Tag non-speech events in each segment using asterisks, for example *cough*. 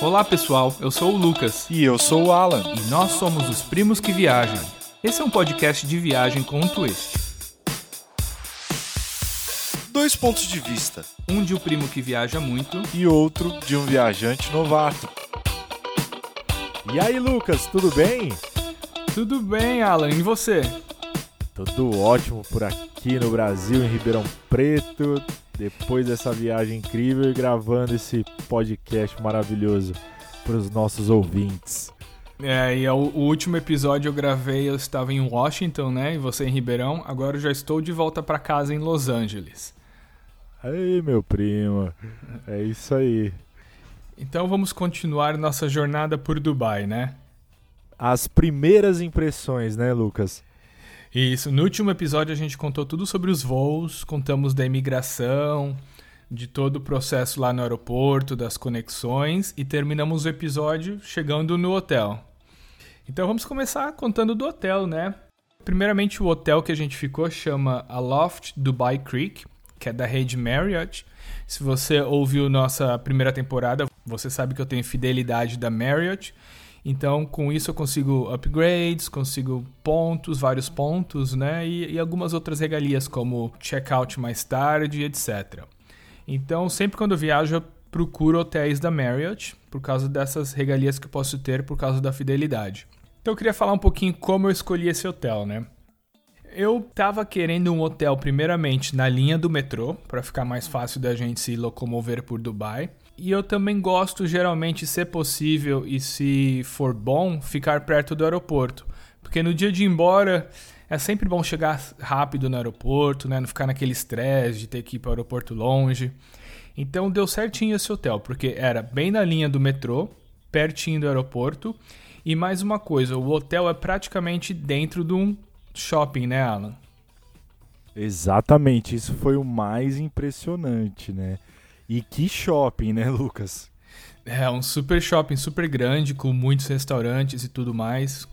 Olá pessoal, eu sou o Lucas E eu sou o Alan. e nós somos os Primos que Viajam. Esse é um podcast de viagem com um twist. Dois pontos de vista Um de o primo que viaja muito e outro de um viajante novato. E aí, Lucas, tudo bem? Tudo bem, Alan, e você? Tudo ótimo por aqui no Brasil, em Ribeirão Preto. Depois dessa viagem incrível e gravando esse podcast maravilhoso para os nossos ouvintes. É, e o, o último episódio eu gravei, eu estava em Washington, né? E você em Ribeirão. Agora eu já estou de volta para casa em Los Angeles. Aí, meu primo, é isso aí. Então vamos continuar nossa jornada por Dubai, né? As primeiras impressões, né, Lucas? Isso, no último episódio a gente contou tudo sobre os voos, contamos da imigração, de todo o processo lá no aeroporto, das conexões e terminamos o episódio chegando no hotel. Então vamos começar contando do hotel, né? Primeiramente o hotel que a gente ficou chama Aloft Dubai Creek, que é da rede Marriott. Se você ouviu nossa primeira temporada, você sabe que eu tenho fidelidade da Marriott. Então, com isso eu consigo upgrades, consigo pontos, vários pontos, né? E, e algumas outras regalias, como checkout mais tarde, etc. Então, sempre quando eu viajo, eu procuro hotéis da Marriott, por causa dessas regalias que eu posso ter por causa da fidelidade. Então, eu queria falar um pouquinho como eu escolhi esse hotel, né? Eu tava querendo um hotel, primeiramente, na linha do metrô, para ficar mais fácil da gente se locomover por Dubai. E eu também gosto, geralmente, se possível e se for bom, ficar perto do aeroporto. Porque no dia de ir embora, é sempre bom chegar rápido no aeroporto, né? Não ficar naquele estresse de ter que ir para o aeroporto longe. Então deu certinho esse hotel, porque era bem na linha do metrô, pertinho do aeroporto. E mais uma coisa, o hotel é praticamente dentro de um shopping, né, Alan? Exatamente, isso foi o mais impressionante, né? E que shopping, né, Lucas? É um super shopping, super grande, com muitos restaurantes e tudo mais.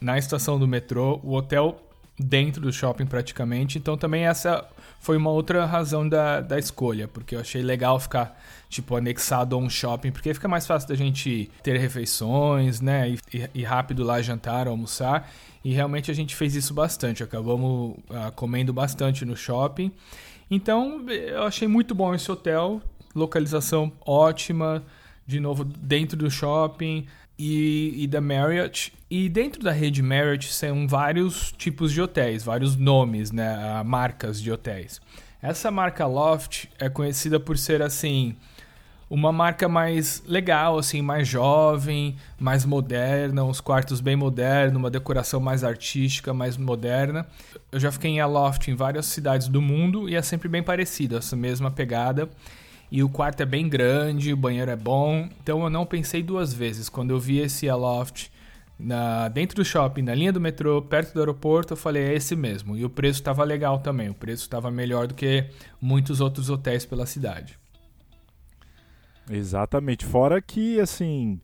Na estação do metrô, o hotel dentro do shopping praticamente. Então também essa foi uma outra razão da, da escolha, porque eu achei legal ficar, tipo, anexado a um shopping, porque fica mais fácil da gente ter refeições, né? E, e, rápido lá jantar, almoçar. E realmente a gente fez isso bastante. Acabamos uh, comendo bastante no shopping. Então eu achei muito bom esse hotel. Localização ótima. De novo, dentro do shopping e, e, da Marriott. E dentro da rede Marriott são vários tipos de hotéis, vários nomes, né, marcas de hotéis. Essa marca Loft é conhecida por ser assim uma marca mais legal, assim, mais jovem, mais moderna, uns quartos bem modernos, uma decoração mais artística, mais moderna. Eu já fiquei em Aloft em várias cidades do mundo e é sempre bem parecido, essa mesma pegada. E o quarto é bem grande, o banheiro é bom. Então eu não pensei duas vezes. Quando eu vi esse Aloft na, dentro do shopping, na linha do metrô, perto do aeroporto, eu falei, é esse mesmo. E o preço estava legal também. O preço estava melhor do que muitos outros hotéis pela cidade. Exatamente. Fora que, assim,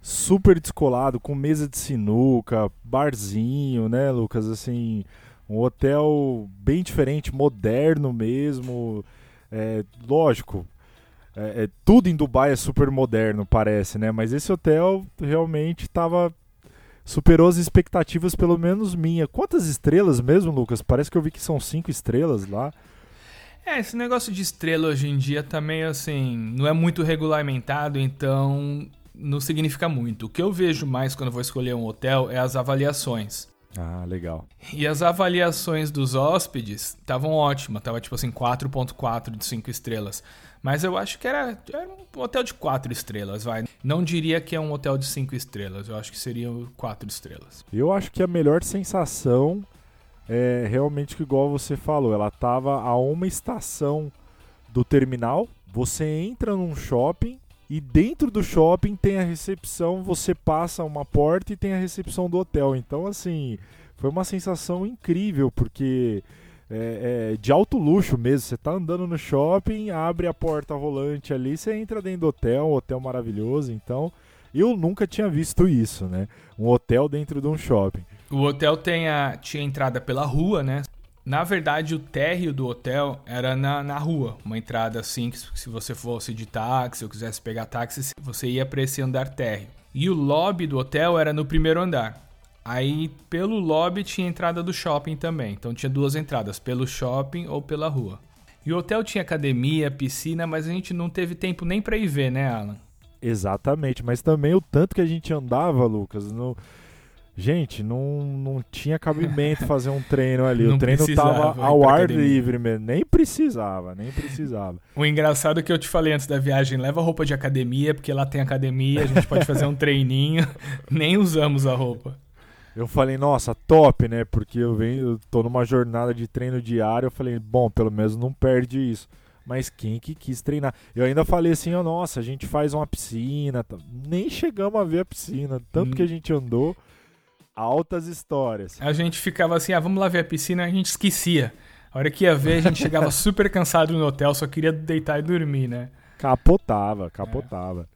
super descolado, com mesa de sinuca, barzinho, né, Lucas? Assim, um hotel bem diferente, moderno mesmo. É, lógico, é, é, tudo em Dubai é super moderno, parece, né? Mas esse hotel realmente estava superou as expectativas, pelo menos minha. Quantas estrelas mesmo, Lucas? Parece que eu vi que são cinco estrelas lá. É, esse negócio de estrela hoje em dia também, assim, não é muito regulamentado, então não significa muito. O que eu vejo mais quando vou escolher um hotel é as avaliações. Ah, legal. E as avaliações dos hóspedes estavam ótimas, tava tipo assim 4.4 de 5 estrelas. Mas eu acho que era, era, um hotel de 4 estrelas, vai. Não diria que é um hotel de 5 estrelas, eu acho que seria 4 estrelas. Eu acho que a melhor sensação é realmente que igual você falou, ela tava a uma estação do terminal, você entra num shopping e dentro do shopping tem a recepção, você passa uma porta e tem a recepção do hotel. Então, assim, foi uma sensação incrível, porque é, é de alto luxo mesmo. Você tá andando no shopping, abre a porta rolante ali, você entra dentro do hotel, um hotel maravilhoso. Então, eu nunca tinha visto isso, né? Um hotel dentro de um shopping. O hotel tem a, tinha entrada pela rua, né? Na verdade, o térreo do hotel era na, na rua, uma entrada assim, que se você fosse de táxi ou quisesse pegar táxi, você ia para esse andar térreo. E o lobby do hotel era no primeiro andar. Aí, pelo lobby tinha entrada do shopping também. Então tinha duas entradas, pelo shopping ou pela rua. E o hotel tinha academia, piscina, mas a gente não teve tempo nem para ir ver, né, Alan? Exatamente, mas também o tanto que a gente andava, Lucas, no... Gente, não, não tinha cabimento *laughs* fazer um treino ali. Não o treino tava ao ar academia. livre mesmo. Nem precisava, nem precisava. O engraçado é que eu te falei antes da viagem, leva roupa de academia, porque lá tem academia, a gente pode fazer um *laughs* treininho. Nem usamos a roupa. Eu falei, nossa, top, né? Porque eu venho, eu tô numa jornada de treino diário. Eu falei, bom, pelo menos não perde isso. Mas quem que quis treinar? Eu ainda falei assim, ó, nossa, a gente faz uma piscina. tá? Nem chegamos a ver a piscina, tanto Hum. que a gente andou. Altas histórias. A gente ficava assim, ah, vamos lá ver a piscina, a gente esquecia. A hora que ia ver, a gente chegava *laughs* super cansado no hotel, só queria deitar e dormir, né? Capotava, capotava.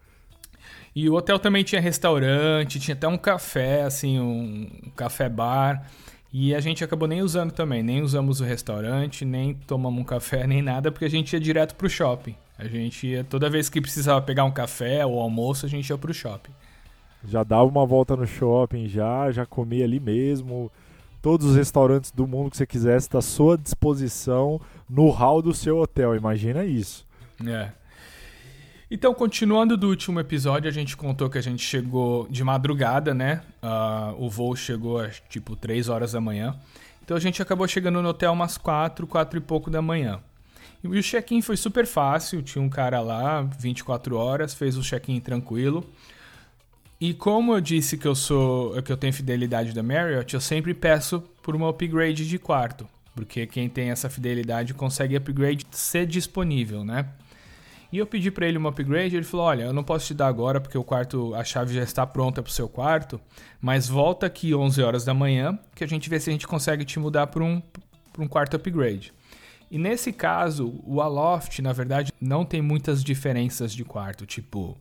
E o hotel também tinha restaurante, tinha até um café, assim, um café bar. E a gente acabou nem usando também, nem usamos o restaurante, nem tomamos um café, *laughs* nem nada, porque a gente ia direto pro shopping. A gente ia, toda vez que precisava pegar um café ou almoço, a gente ia pro shopping. Já dava uma volta no shopping, já, já comia ali mesmo. Todos os restaurantes do mundo que você quisesse tá à sua disposição no hall do seu hotel. Imagina isso. É. Então, continuando do último episódio, a gente contou que a gente chegou de madrugada, né? Ah, o voo chegou às tipo 3 horas da manhã. Então a gente acabou chegando no hotel umas 4, 4 e pouco da manhã. E o check-in foi super fácil, tinha um cara lá, 24 horas, fez o check-in tranquilo. E como eu disse que eu sou que eu tenho fidelidade da Marriott, eu sempre peço por uma upgrade de quarto, porque quem tem essa fidelidade consegue upgrade ser disponível, né? E eu pedi pra ele uma upgrade, ele falou: "Olha, eu não posso te dar agora porque o quarto, a chave já está pronta pro seu quarto, mas volta aqui 11 horas da manhã que a gente vê se a gente consegue te mudar para um pra um quarto upgrade". E nesse caso, o Aloft, na verdade, não tem muitas diferenças de quarto, tipo,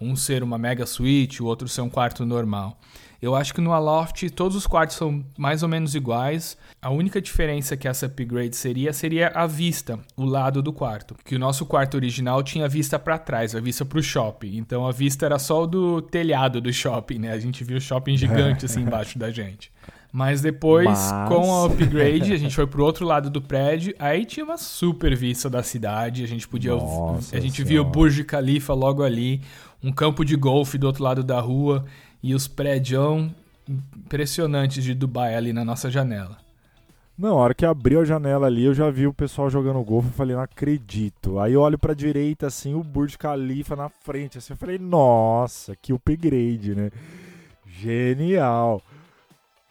um ser uma mega suíte, o outro ser um quarto normal. Eu acho que no Aloft todos os quartos são mais ou menos iguais. A única diferença que essa upgrade seria seria a vista, o lado do quarto. Que o nosso quarto original tinha vista para trás, a vista para o shopping. Então a vista era só o do telhado do shopping, né? A gente viu o shopping gigante assim *laughs* embaixo da gente. Mas depois, Mas- com a upgrade, a gente *laughs* foi pro outro lado do prédio. Aí tinha uma super vista da cidade. A gente podia. Nossa a gente Senhora. via o Burj Khalifa logo ali, um campo de golfe do outro lado da rua e os prédios impressionantes de Dubai ali na nossa janela. Não, a hora que abriu a janela ali, eu já vi o pessoal jogando golfe. Eu falei, não acredito. Aí eu olho pra direita, assim, o Burj Khalifa na frente. Assim, eu falei, nossa, que upgrade, né? Genial.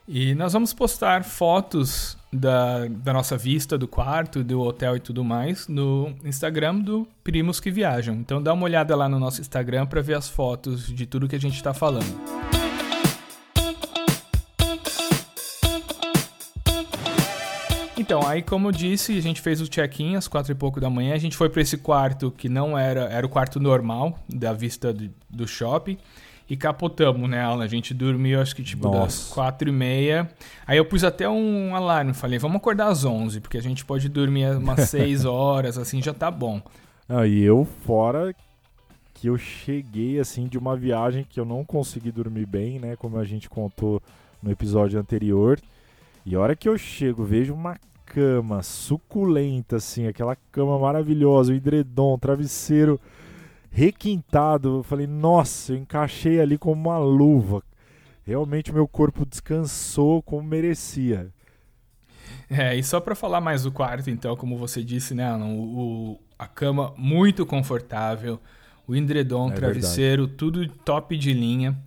E nós vamos postar fotos da, da nossa vista do quarto, do hotel e tudo mais no Instagram do Primos que Viajam. Então dá uma olhada lá no nosso Instagram para ver as fotos de tudo que a gente está falando. Então, aí como eu disse, a gente fez o check-in às quatro e pouco da manhã. A gente foi para esse quarto que não era, era o quarto normal da vista do, do shopping. E capotamos, né, Alan? A gente dormiu, acho que tipo das Nossa. quatro e meia. Aí eu pus até um alarme, falei, vamos acordar às 11, porque a gente pode dormir umas *laughs* 6 horas, assim, já tá bom. Ah, e eu, fora que eu cheguei, assim, de uma viagem que eu não consegui dormir bem, né? Como a gente contou no episódio anterior. E a hora que eu chego, vejo uma cama suculenta, assim, aquela cama maravilhosa, o edredom, o travesseiro requintado. Eu falei, nossa, eu encaixei ali como uma luva. Realmente meu corpo descansou como merecia. É, e só pra falar mais do quarto, então, como você disse, né, Alan? O, a cama muito confortável, o edredom, É travesseiro, tudo top de linha.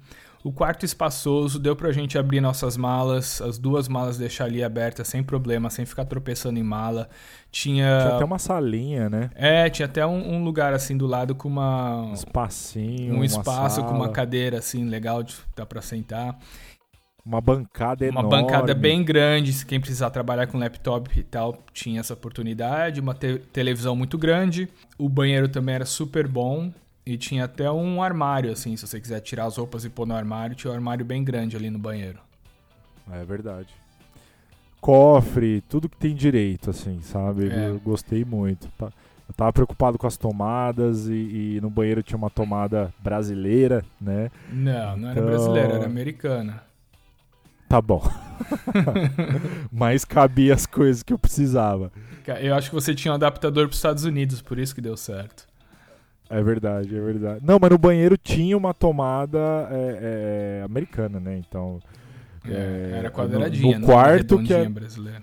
O quarto espaçoso, deu pra gente abrir nossas malas, as duas malas deixar ali abertas sem problema, sem ficar tropeçando em mala. Tinha. Tinha até uma salinha, né? É, tinha até um, um lugar assim do lado com uma. Um espacinho, um uma espaço com uma cadeira assim legal de dá pra sentar. uma bancada Uma enorme. bancada bem grande, se quem precisar trabalhar com laptop e tal, tinha essa oportunidade. Uma te- televisão muito grande. O banheiro também era super bom. E tinha até um armário, assim, se você quiser tirar as roupas e pôr no armário, tinha um armário bem grande ali no banheiro. É verdade. cofre, tudo que tem direito, assim, sabe? É. Eu gostei muito. Tá- Eu tava preocupado com as tomadas e, e no banheiro tinha uma tomada brasileira, né? Não, não era Então- brasileira, era americana. Tá bom. *laughs* Mas cabia as coisas que eu precisava. Eu acho que você tinha um adaptador para os Estados Unidos, por isso que deu certo. É verdade, é verdade. Não, mas no banheiro tinha uma tomada é, é, americana, né? Então, É, É, era no- quadradinha, no não era quarto que é- redondinha brasileira.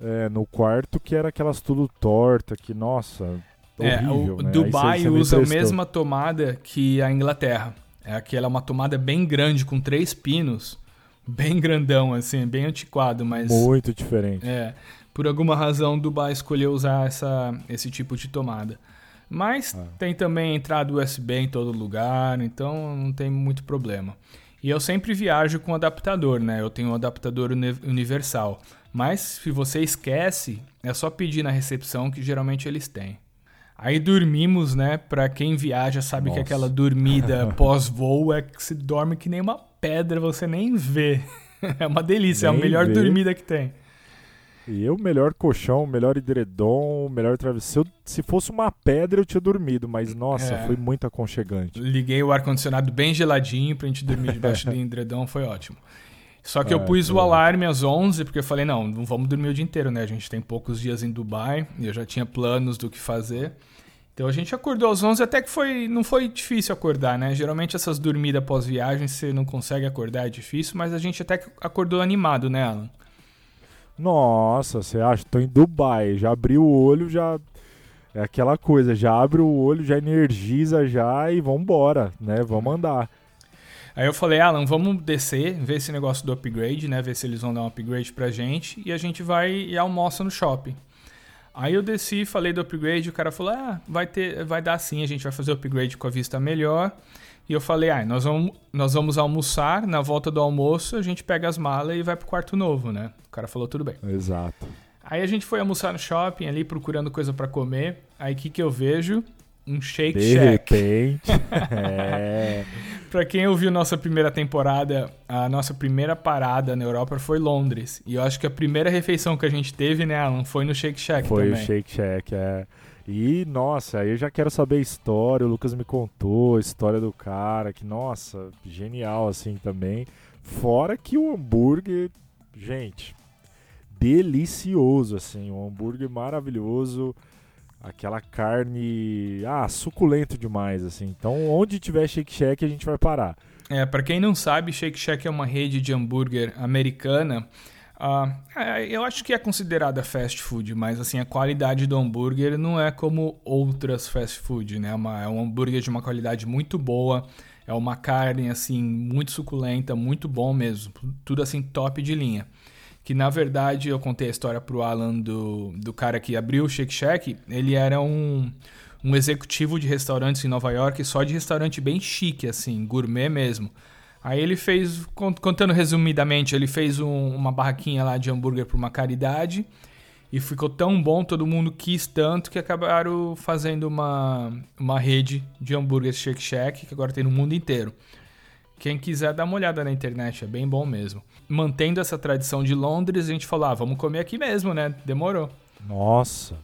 é, no quarto que era aquelas tudo torta, que, nossa, É, horrível, o né? Dubai usa a mesma tomada que a Inglaterra. É aquela uma tomada bem grande com três pinos, bem grandão assim, bem antiquado, mas Muito diferente. é, por alguma razão Dubai escolheu usar essa, esse tipo de tomada. Mas Ah. tem também entrada USB em todo lugar, então não tem muito problema. E eu sempre viajo com adaptador, né? Eu tenho um adaptador uni- universal. Mas se você esquece, é só pedir na recepção que geralmente eles têm. Aí dormimos, né? Pra quem viaja sabe que Nossa. aquela dormida *laughs* pós-voo é que se dorme que nem uma pedra, você nem vê. *laughs* É uma delícia, é a Nem melhor vê. dormida que tem. E eu, melhor colchão, melhor edredom, melhor travesseiro. Se fosse uma pedra, eu tinha dormido, mas nossa, É. foi muito aconchegante. Liguei o ar-condicionado bem geladinho pra gente dormir debaixo do *laughs* edredom, foi ótimo. Só que eu É, pus que o alarme às 11, porque eu falei, não, não vamos dormir o dia inteiro, né? A gente tem poucos dias em Dubai, e eu já tinha planos do que fazer. Então a gente acordou às 11, até que foi, não foi difícil acordar, né? Geralmente essas dormidas pós-viagem, você não consegue acordar, é difícil, mas a gente até que acordou animado, né, Alan? Nossa, você acha? Tô em Dubai, já abri o olho, já. É aquela coisa, já abre o olho, já energiza já e vambora, né? Vamos andar. Aí eu falei, Alan, vamos descer, ver esse negócio do upgrade, né? Ver se eles vão dar um upgrade pra gente e a gente vai e almoça no shopping. Aí eu desci, falei do upgrade, o cara falou, ah, vai ter, vai dar sim, a gente vai fazer o upgrade com a vista melhor. E eu falei, ah, nós vamos, nós vamos almoçar, na volta do almoço a gente pega as malas e vai pro quarto novo, né? O cara falou, tudo bem. Exato. Aí a gente foi almoçar no shopping ali, procurando coisa pra comer. Aí o que que eu vejo? Um Shake De Shack. repente. *laughs* é. Pra quem ouviu nossa primeira temporada, a nossa primeira parada na Europa foi Londres. E eu acho que a primeira refeição que a gente teve, né, Alan, foi no Shake Shack Foi também. o Shake Shack, é. E, nossa, aí eu já quero saber a história. O Lucas me contou a história do cara, que, nossa, genial assim também. Fora que o hambúrguer, gente, delicioso, assim. Um hambúrguer maravilhoso. Aquela carne, ah, suculento demais, assim. Então, onde tiver Shake Shack, a gente vai parar. É, pra quem não sabe, Shake Shack é uma rede de hambúrguer americana. É, eu acho que é considerada fast food, mas assim, a qualidade do hambúrguer não é como outras fast food, né? É uma- é um hambúrguer de uma qualidade muito boa, é uma carne assim muito suculenta, muito bom mesmo, tudo assim top de linha. Que na verdade eu contei a história pro Alan do, do cara que abriu o Shake Shack, ele era um, um executivo de restaurantes em Nova York, só de restaurante bem chique, assim, gourmet mesmo. Aí ele fez, con- contando resumidamente, ele fez um- uma barraquinha lá de hambúrguer para uma caridade e ficou tão bom, todo mundo quis tanto que acabaram fazendo uma, uma rede de hambúrguer Shake Shack que agora tem no mundo inteiro. Quem quiser dar uma olhada na internet, é bem bom mesmo. Mantendo essa tradição de Londres, a gente falou, ah, vamos comer aqui mesmo, né? Demorou. Nossa,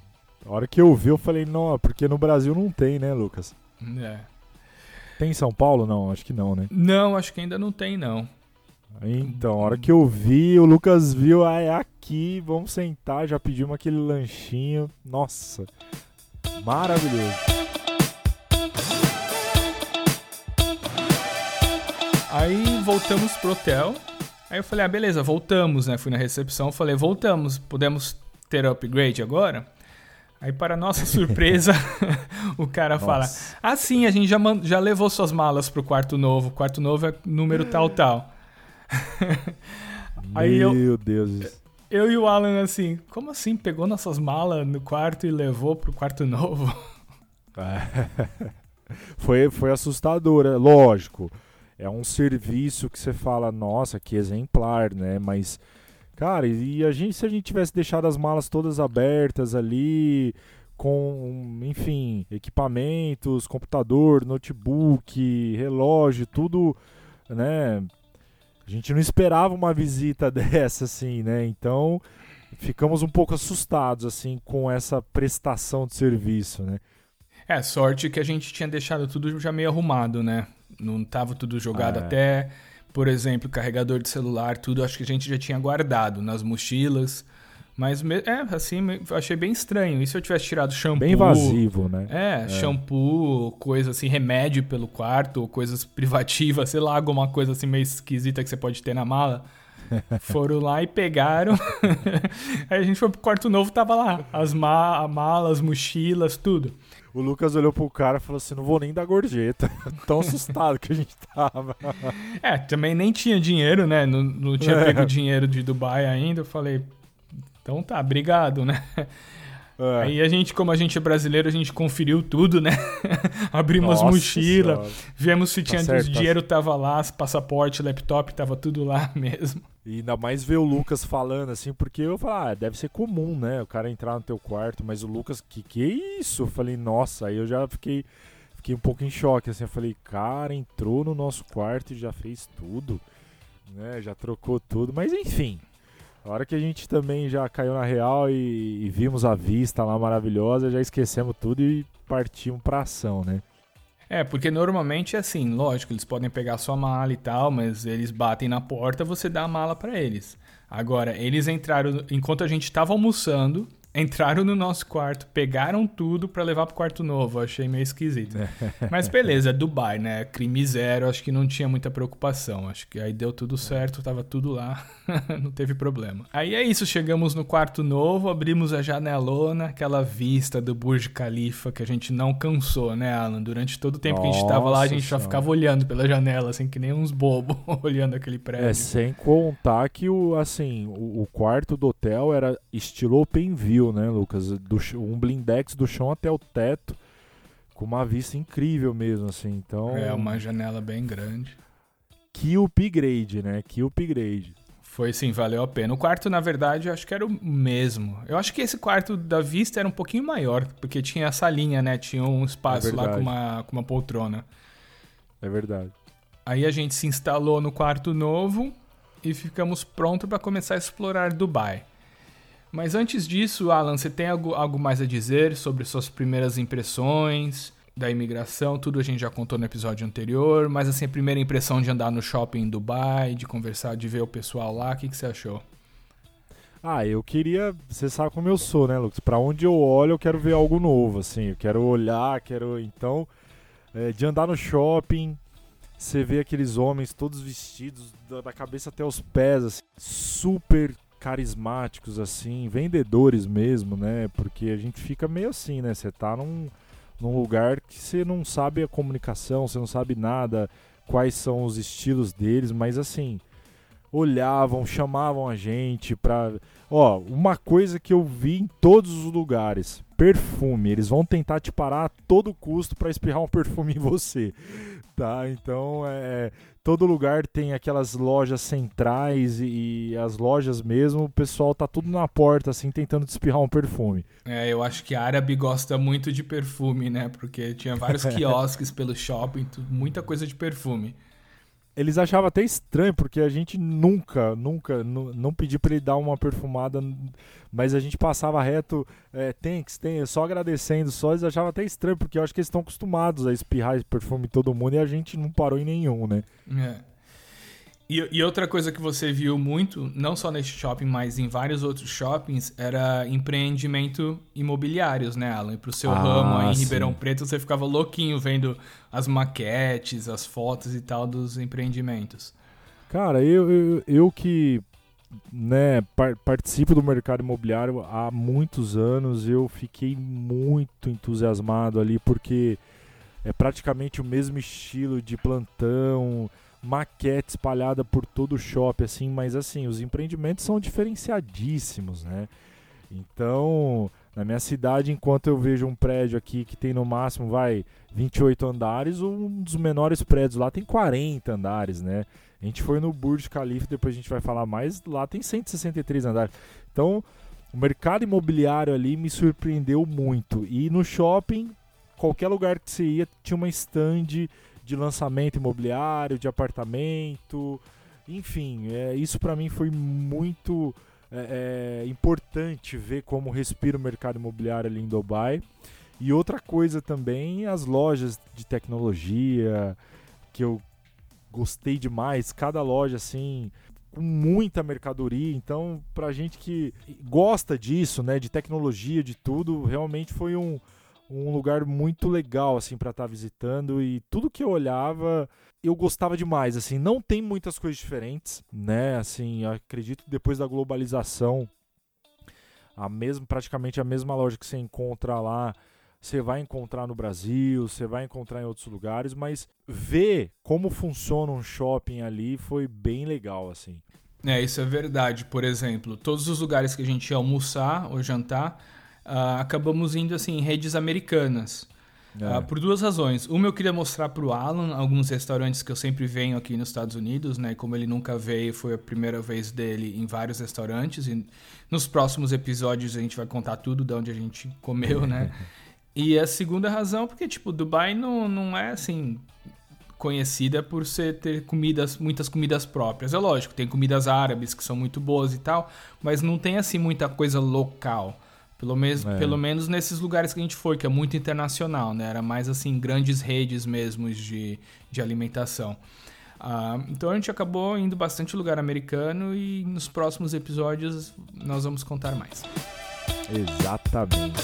a hora que eu vi, eu falei, não, porque no Brasil não tem, né, Lucas? É. Tem em São Paulo? Não, acho que não, né? Não, acho que ainda não tem, não. Então, a hora que eu vi, o Lucas viu, ah, é aqui, vamos sentar, já pedimos aquele lanchinho. Nossa, maravilhoso. Aí voltamos pro hotel. Aí eu falei, ah, beleza, voltamos, né? Fui na recepção, falei, voltamos, podemos ter upgrade agora? Aí, para nossa *laughs* surpresa, *laughs* o cara fala, Nossa. ah, sim, a gente já, já levou suas malas pro quarto novo. Quarto novo é número tal, tal. *laughs* Aí eu- Meu Deus. Eu e o Alan, assim, como assim? Pegou nossas malas no quarto e levou pro quarto novo? foi, foi assustador, é lógico. É um serviço que você fala, nossa, que exemplar, né? Mas, cara, e a gente, se a gente tivesse deixado as malas todas abertas ali, com, enfim, equipamentos, computador, notebook, relógio, tudo, né? A gente não esperava uma visita *laughs* dessa, assim, né? Então ficamos um pouco assustados, assim, com essa prestação de serviço, né? É, sorte que a gente tinha deixado tudo já meio arrumado, né? Não tava tudo jogado Ah, é. até, por exemplo, carregador de celular, tudo, acho que a gente já tinha guardado nas mochilas. Mas, é, assim, achei bem estranho. E se eu tivesse tirado shampoo... Bem invasivo, né? É, shampoo, coisa assim, remédio pelo quarto, ou coisas *laughs* privativas, sei lá, alguma coisa assim meio esquisita que você pode ter na mala. *laughs* Foram lá e pegaram. *laughs* Aí a gente foi pro quarto novo, tava lá. As ma a mala, as mochilas, tudo. O Lucas olhou pro cara e falou assim: não vou nem dar gorjeta. *laughs* Tão assustado que a gente tava. É, também nem tinha dinheiro, né? Não, não tinha É. pego dinheiro de Dubai ainda. Eu falei, então tá, obrigado, né? É. Aí a gente, como a gente é brasileiro, a gente conferiu tudo, né? *laughs* Abrimos Nossa mochilas, Senhora. vemos se Tá tinha o tá dinheiro tava lá, passaporte, laptop, tava tudo lá *laughs* mesmo. E ainda mais ver o Lucas falando assim, porque eu falei, ah, deve ser comum, né? O cara entrar no teu quarto, mas o Lucas, que que é isso? Eu falei, nossa, aí eu já fiquei, fiquei um pouco em choque, assim, eu falei, cara, entrou no nosso quarto e já fez tudo, né? Já trocou tudo, mas enfim. A hora que a gente também já caiu na real e, e vimos a vista lá maravilhosa, já esquecemos tudo e partimos pra ação, né? É, porque normalmente é assim, lógico, eles podem pegar sua mala e tal, mas eles batem na porta, você dá a mala pra eles. Agora, eles entraram, enquanto a gente tava almoçando, entraram no nosso quarto, pegaram tudo pra levar pro quarto novo. Eu achei meio esquisito. Mas beleza, Dubai, né? Crime zero, acho que não tinha muita preocupação. Acho que aí deu tudo certo, tava tudo lá, *laughs* não teve problema. Aí é isso, chegamos no quarto novo, abrimos a janelona, aquela vista do Burj Khalifa que a gente não cansou, né, Alan? Durante todo o tempo que a gente tava lá, a Nossa gente só Senhora. ficava olhando pela janela, assim, que nem uns bobos, *laughs* olhando aquele prédio. É, sem contar que o, assim, o, o quarto do hotel era estilo open view, né, Lucas? Do, um blindex do chão até o teto, com uma vista incrível mesmo, assim. Então, É, uma janela bem grande. que upgrade, né? Que upgrade. Foi sim, valeu a pena. O quarto, na verdade, eu acho que era o mesmo. Eu acho que esse quarto da vista era um pouquinho maior, porque tinha a salinha, né? Tinha um espaço lá com uma, com uma poltrona. É verdade. Aí a gente se instalou no quarto novo e ficamos prontos para começar a explorar Dubai. Mas antes disso, Alan, você tem algo, algo mais a dizer sobre suas primeiras impressões da imigração? Tudo a gente já contou no episódio anterior, mas assim, a primeira impressão de andar no shopping em Dubai, de conversar, de ver o pessoal lá, o que, que você achou? Ah, eu queria. Você sabe como eu sou, né, Lucas? Pra onde eu olho, eu quero ver algo novo, assim. Eu quero olhar, quero. Então, é, de andar no shopping, você vê aqueles homens todos vestidos da, cabeça até os pés, assim, super carismáticos, assim, vendedores mesmo, né? Porque a gente fica meio assim, né? Você tá num, num lugar que você não sabe a comunicação, você não sabe nada, quais são os estilos deles, mas assim olhavam, chamavam a gente pra. Ó, uma coisa que eu vi em todos os lugares: perfume. Eles vão tentar te parar a todo custo pra espirrar um perfume em você. Tá? Então, é. Todo lugar tem aquelas lojas centrais e, e as lojas mesmo, o pessoal tá tudo na porta, assim, tentando te espirrar um perfume. É, eu acho que a árabe gosta muito de perfume, né? Porque tinha vários *laughs* quiosques pelo shopping, muita coisa de perfume. Eles achavam até estranho, porque a gente nunca, nunca, nu- não pedi pra ele dar uma perfumada, mas a gente passava reto, é, thanks, tem, só agradecendo, só eles achavam até estranho, porque eu acho que eles estão acostumados a espirrar perfume em todo mundo e a gente não parou em nenhum, né? É. E, e outra coisa que você viu muito, não só neste shopping, mas em vários outros shoppings, era empreendimento imobiliários, né, Alan? Pro seu Ah, ramo aí em sim. Ribeirão Preto, você ficava louquinho vendo as maquetes, as fotos e tal dos empreendimentos. Cara, eu, eu, eu que né, par- participo do mercado imobiliário há muitos anos, eu fiquei muito entusiasmado ali, porque é praticamente o mesmo estilo de plantão, maquete espalhada por todo o shopping, assim, mas assim, os empreendimentos são diferenciadíssimos, né? Então, na minha cidade, enquanto eu vejo um prédio aqui que tem no máximo, vai, 28 andares, um dos menores prédios lá tem 40 andares, né? A gente foi no Burj Khalifa, depois a gente vai falar mais, lá tem 163 andares. Então, o mercado imobiliário ali me surpreendeu muito. E no shopping, qualquer lugar que você ia, tinha uma stand de lançamento imobiliário, de apartamento. Enfim, é, isso para mim foi muito é, é, importante ver como respira o mercado imobiliário ali em Dubai. E outra coisa também, as lojas de tecnologia, que eu gostei demais. Cada loja, assim, com muita mercadoria. Então, pra gente que gosta disso, né, de tecnologia, de tudo, realmente foi um, um lugar muito legal, assim, para estar tá visitando. E tudo que eu olhava, eu gostava demais, assim. Não tem muitas coisas diferentes, né, assim, acredito que depois da globalização, a mesma, praticamente a mesma loja que você encontra lá você vai encontrar no Brasil, você vai encontrar em outros lugares, mas ver como funciona um shopping ali foi bem legal, assim. É, isso é verdade. Por exemplo, todos os lugares que a gente ia almoçar ou jantar, uh, acabamos indo assim em redes americanas. É. Uh, por duas razões. Uma, eu queria mostrar para o Alan alguns restaurantes que eu sempre venho aqui nos Estados Unidos, né? Como ele nunca veio, foi a primeira vez dele em vários restaurantes. E nos próximos episódios a gente vai contar tudo de onde a gente comeu, né? *laughs* E a segunda razão, porque, tipo, Dubai não, não é assim conhecida por ser ter comidas, muitas comidas próprias. É lógico, tem comidas árabes que são muito boas e tal, mas não tem assim muita coisa local. Pelo, mes é. pelo menos nesses lugares que a gente foi, que é muito internacional, né? Era mais assim, grandes redes mesmo de, de alimentação. Uh, então a gente acabou indo bastante lugar americano e nos próximos episódios nós vamos contar mais. Exatamente.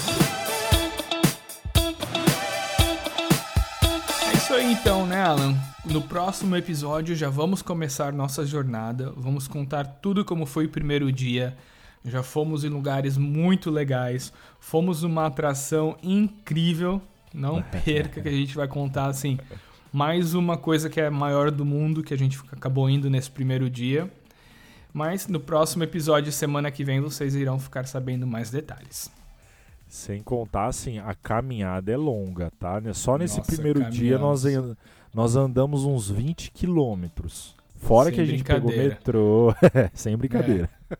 isso aí então, né, Alan? No próximo episódio já vamos começar nossa jornada, vamos contar tudo como foi o primeiro dia. Já fomos em lugares muito legais, fomos numa atração incrível. Não *laughs* perca que a gente vai contar assim mais uma coisa que é maior do mundo que a gente acabou indo nesse primeiro dia. Mas no próximo episódio, semana que vem, vocês irão ficar sabendo mais detalhes. Sem contar, assim, a caminhada é longa, tá? Só nesse Nossa, primeiro dia nós, nós andamos uns 20 quilômetros. Fora Sem que a gente pegou metrô. *laughs* Sem brincadeira. É.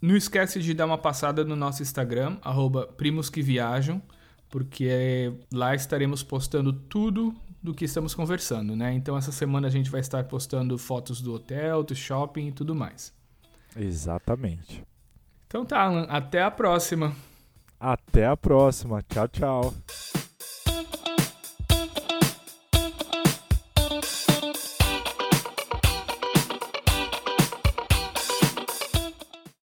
Não esquece de dar uma passada no nosso Instagram, arroba primos que viajam, porque lá estaremos postando tudo do que estamos conversando, né? Então essa semana a gente vai estar postando fotos do hotel, do shopping e tudo mais. Exatamente. Então tá, Alan, até a próxima. Até a próxima. Tchau, tchau.